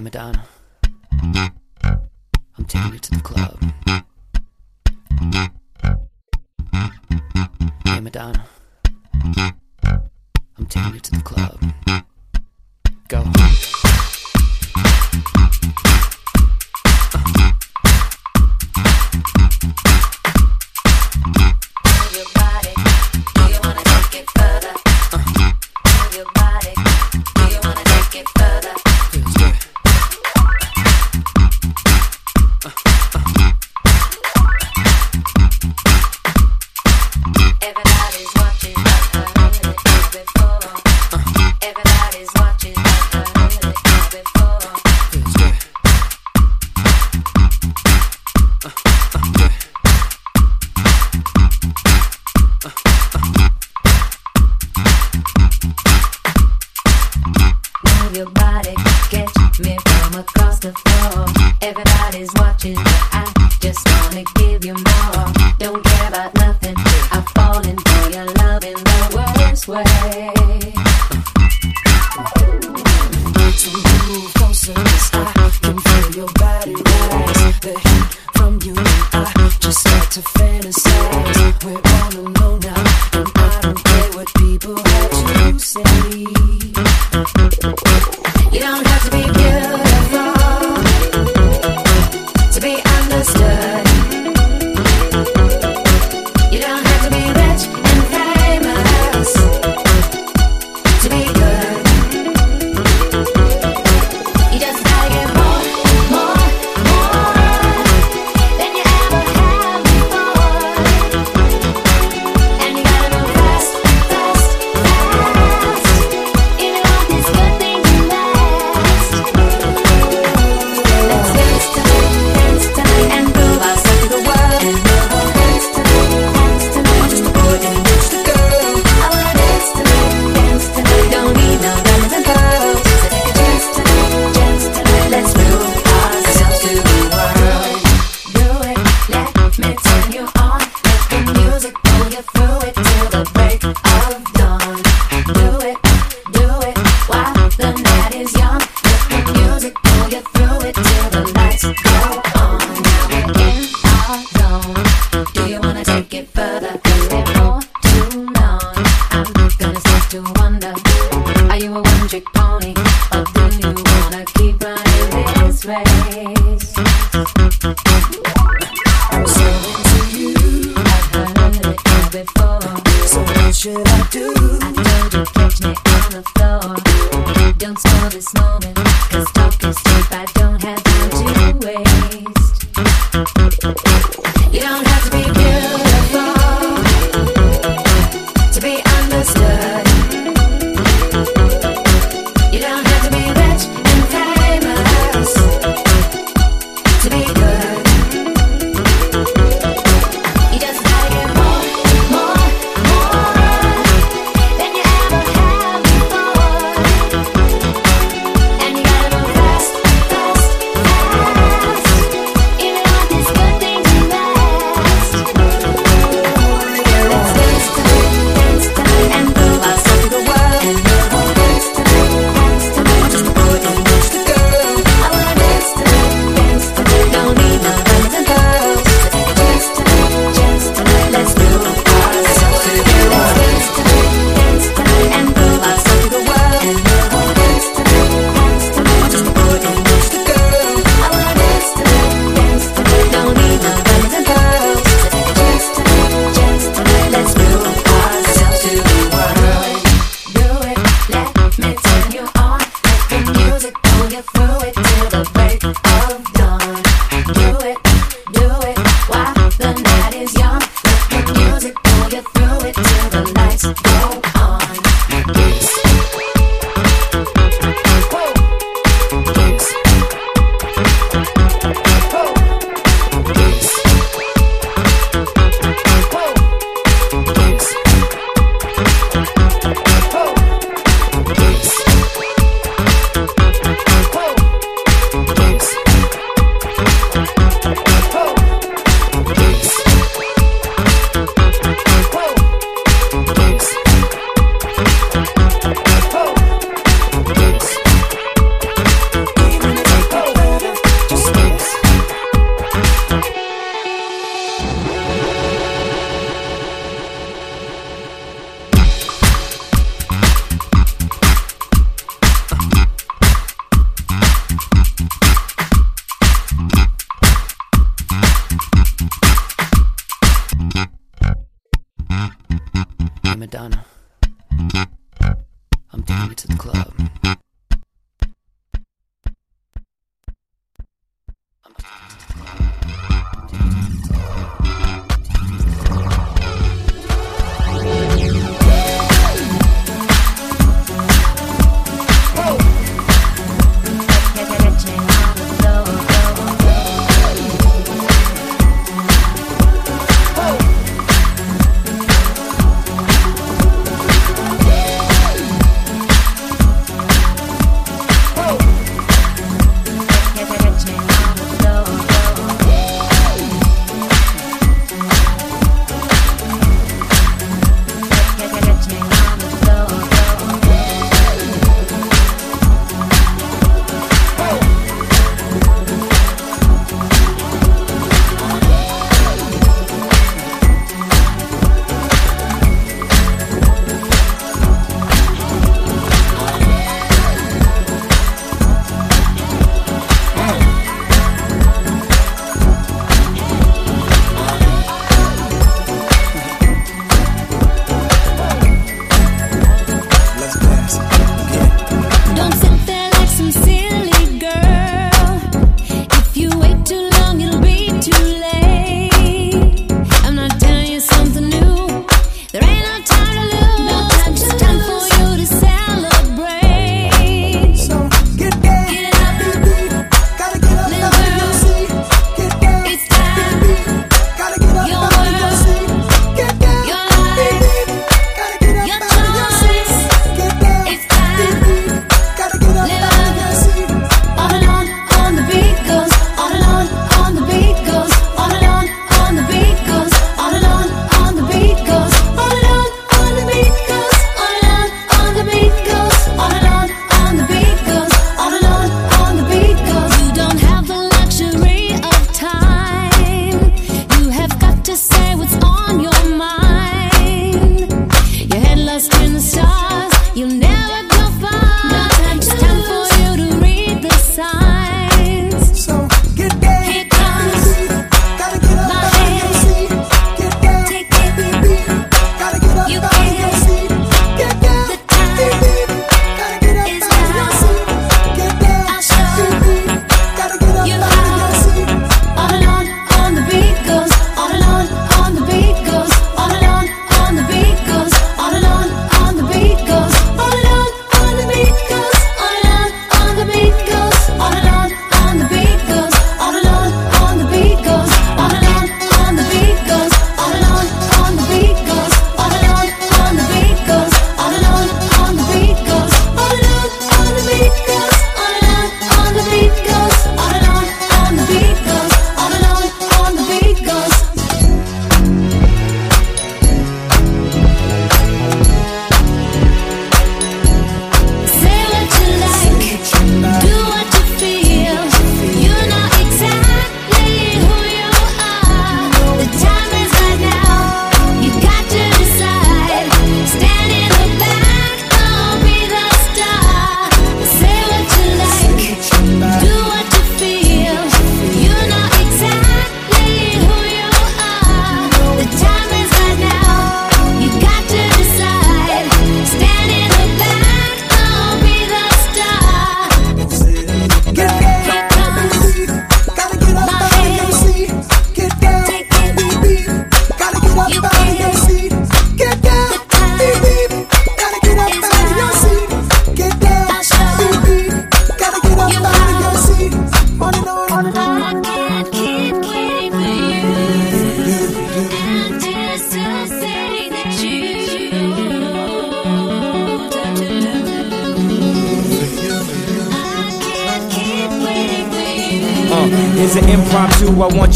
Madonna, I'm taking you to the club.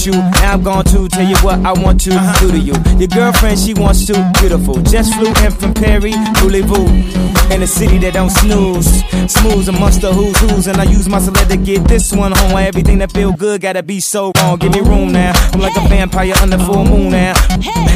you. I'm gone to tell you what I want to uh-huh. do to you. Your girlfriend, she wants to beautiful. Just flew in from Perry, Boulevard, in a city that don't snooze. Smooth amongst the who's who's, and I use my select to get this one home. Why everything that feel good gotta be so wrong. Give me room now. I'm like a vampire under full moon now,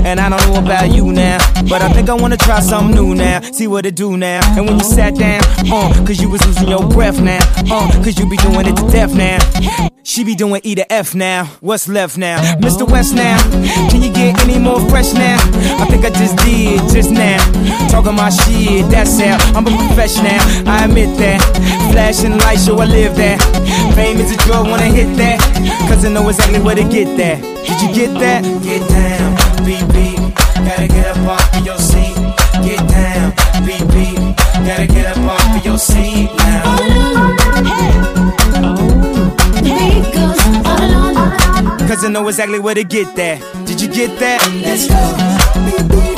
and I don't know about you now, but I think I wanna try something new now. See what it do now. And when you sat down, uh, cause you was losing your breath now, uh, cause you be doing it to death now. She be doing E to F now. What's left now? Mr. West now. Can you get any more fresh now? I think I just did, just now. Talking my shit, that's how I'm a professional. I admit that. Flashing light show, I live that. Fame is a drug, wanna hit that. Cause I know exactly where to get that. Did you get that? Get down, BB. Gotta get up off of your seat. Get down, BB. Gotta get up off of your seat now. All alone, hey. Oh. Here goes all alone. Cause I know exactly where to get that. Did you get that? Let's go. Baby,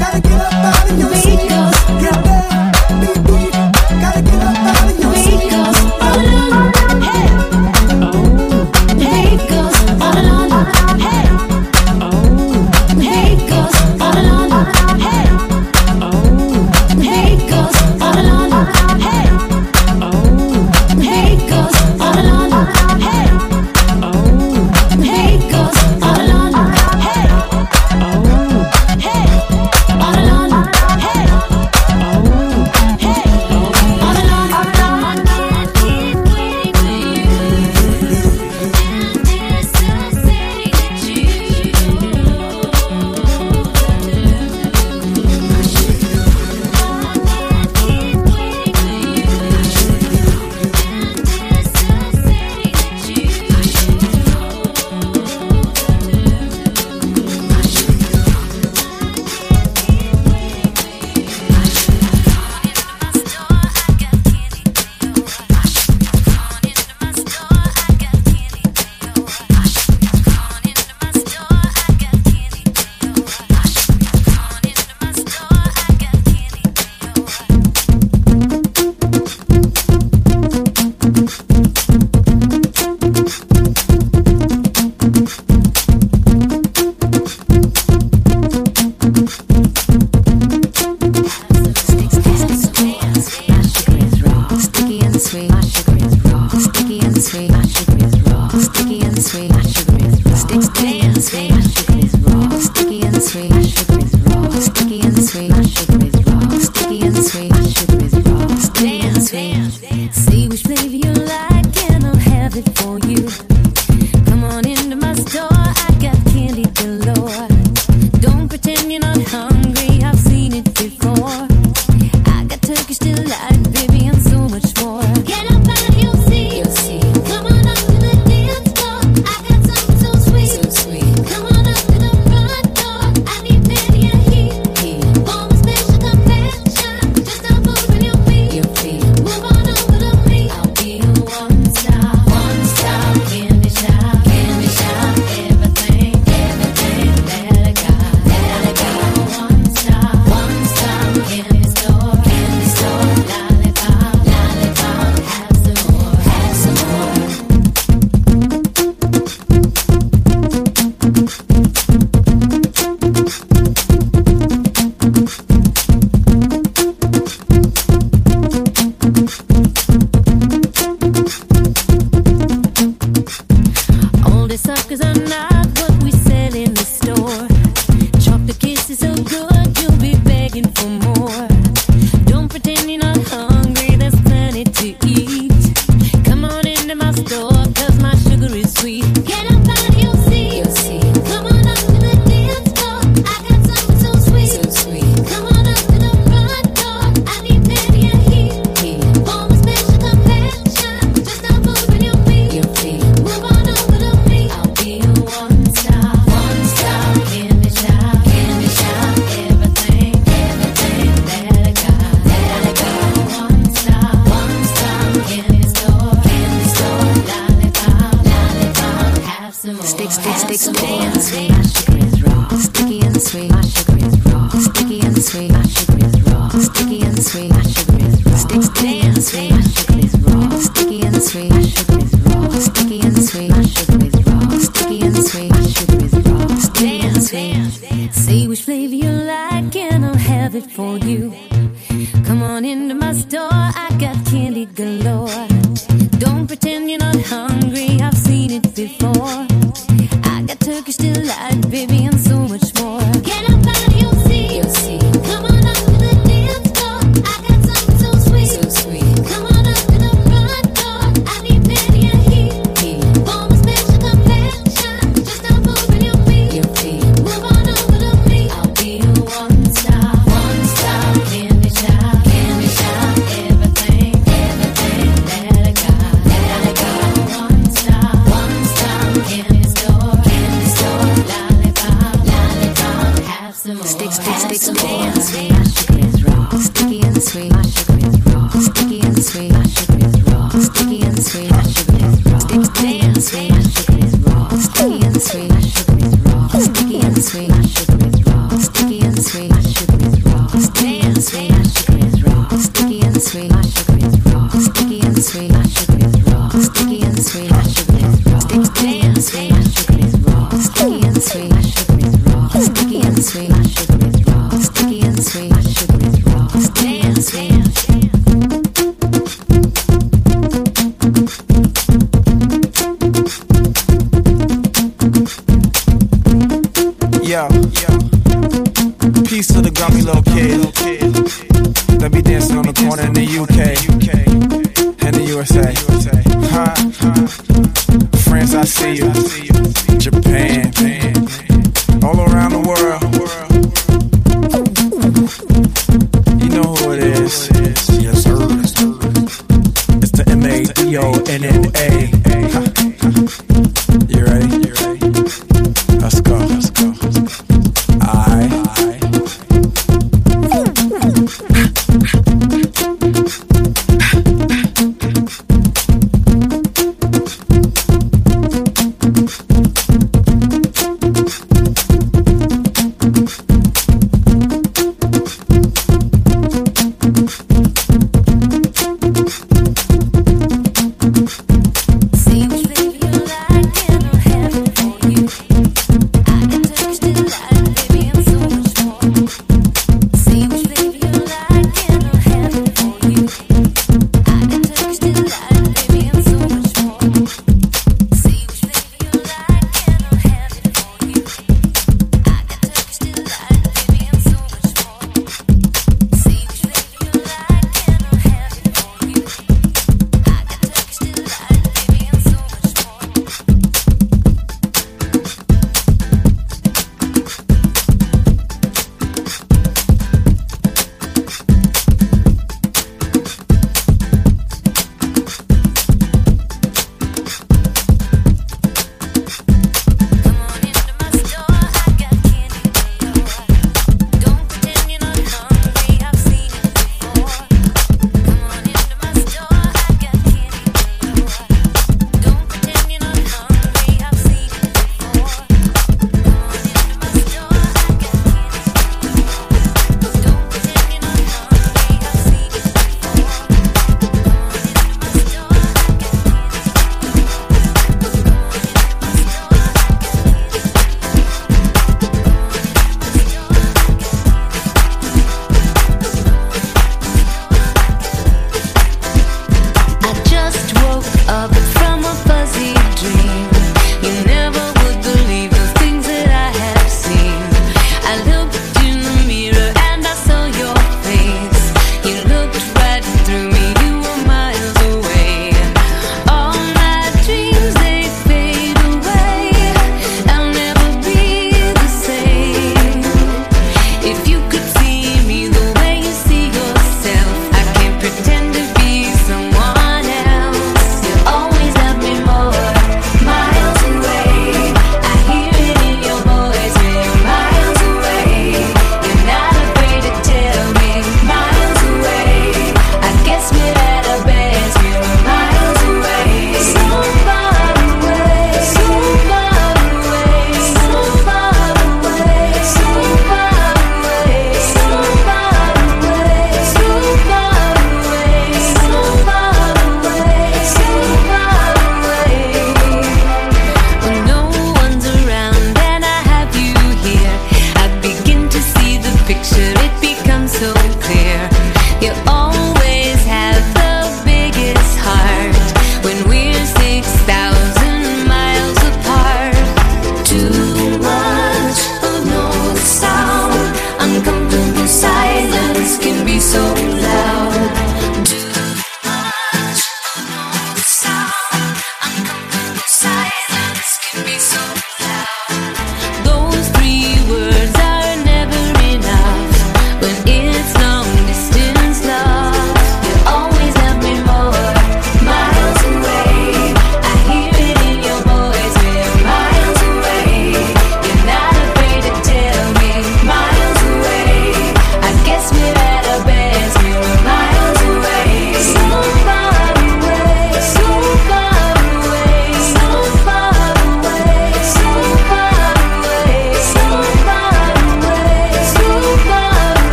gotta get up out of your seat. Get up is so good. Dance.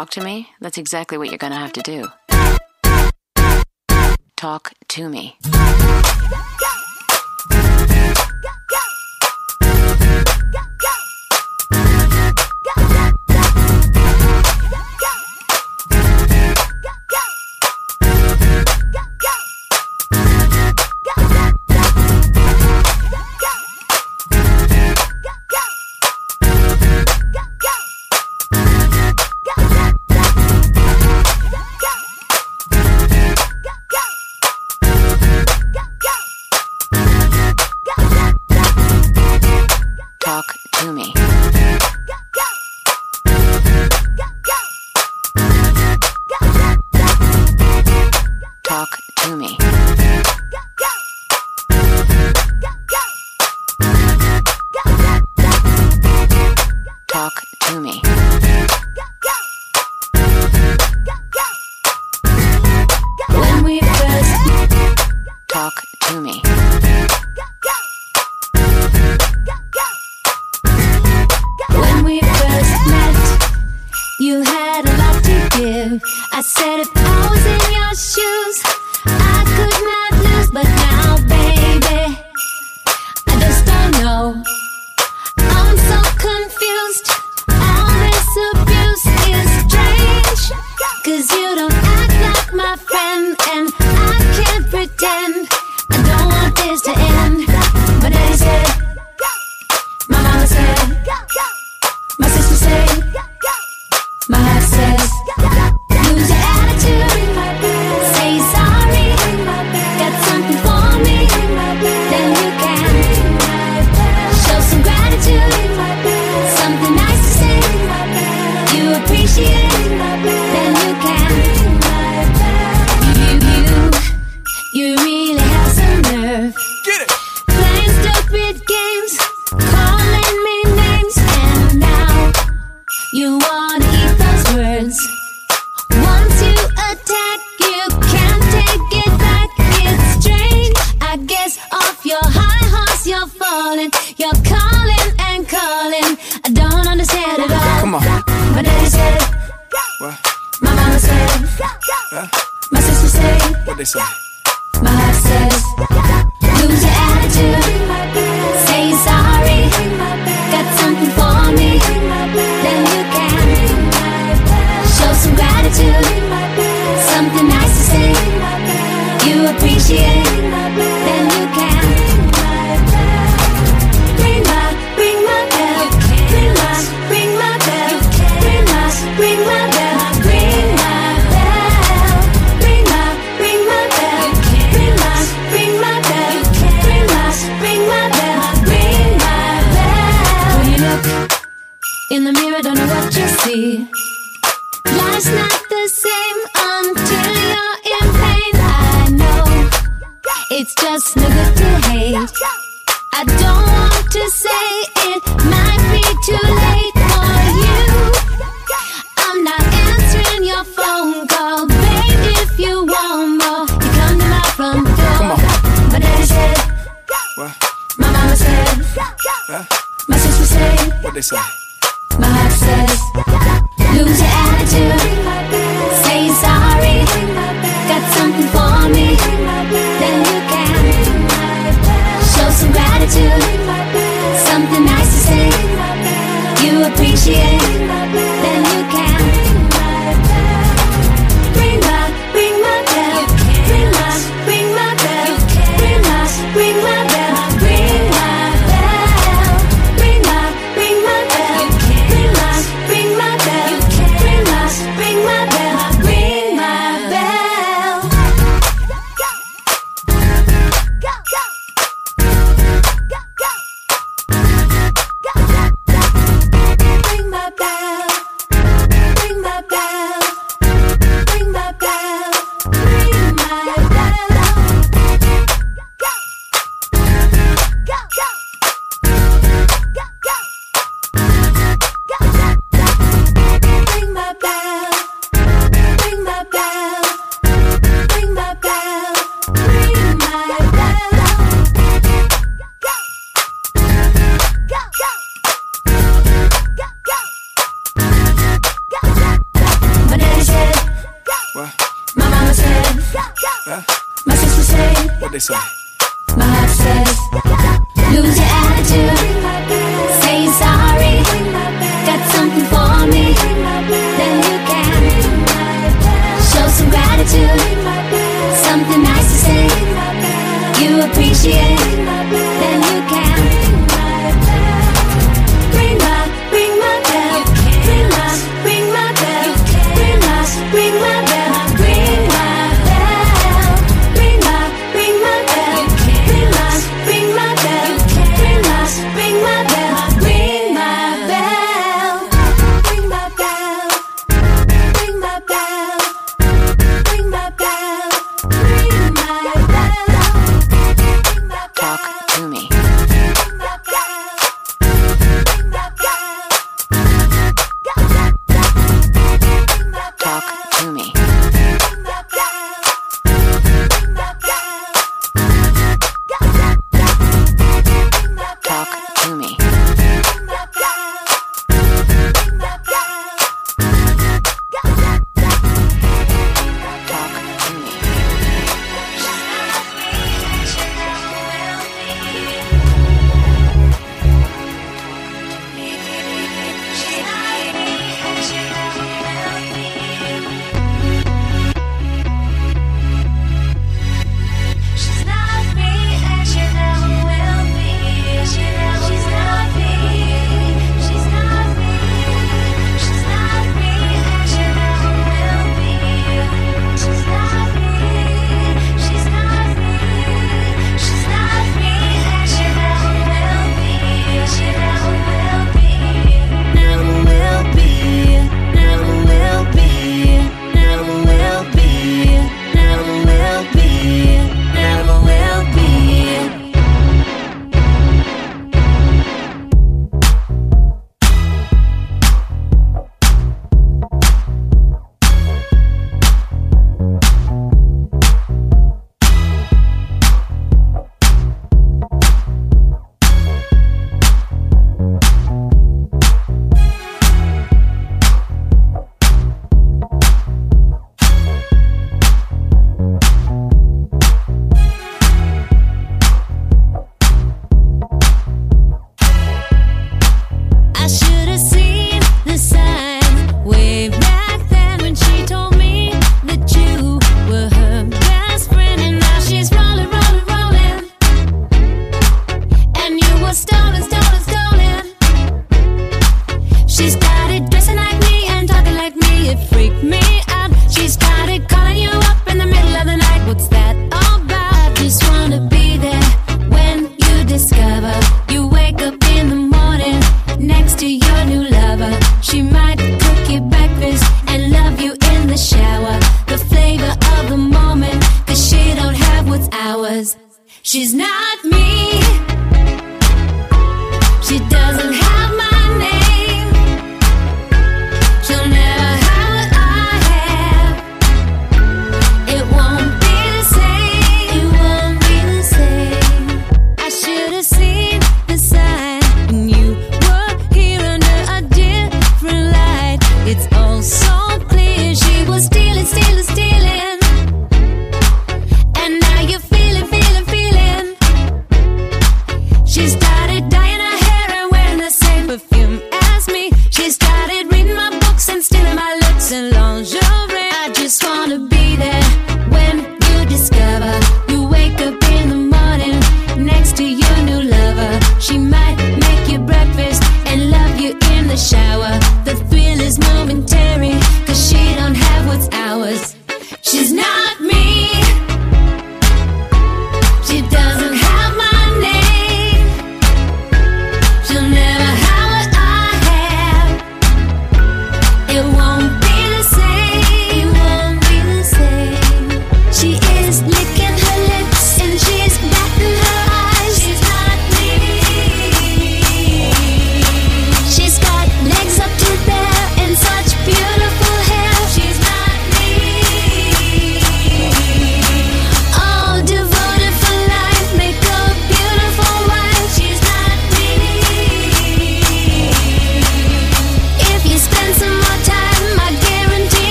talk to me? That's exactly what you're going to have to do. Talk to me.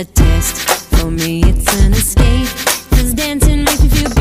a test. For me, it's an escape. Cause dancing makes me feel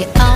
You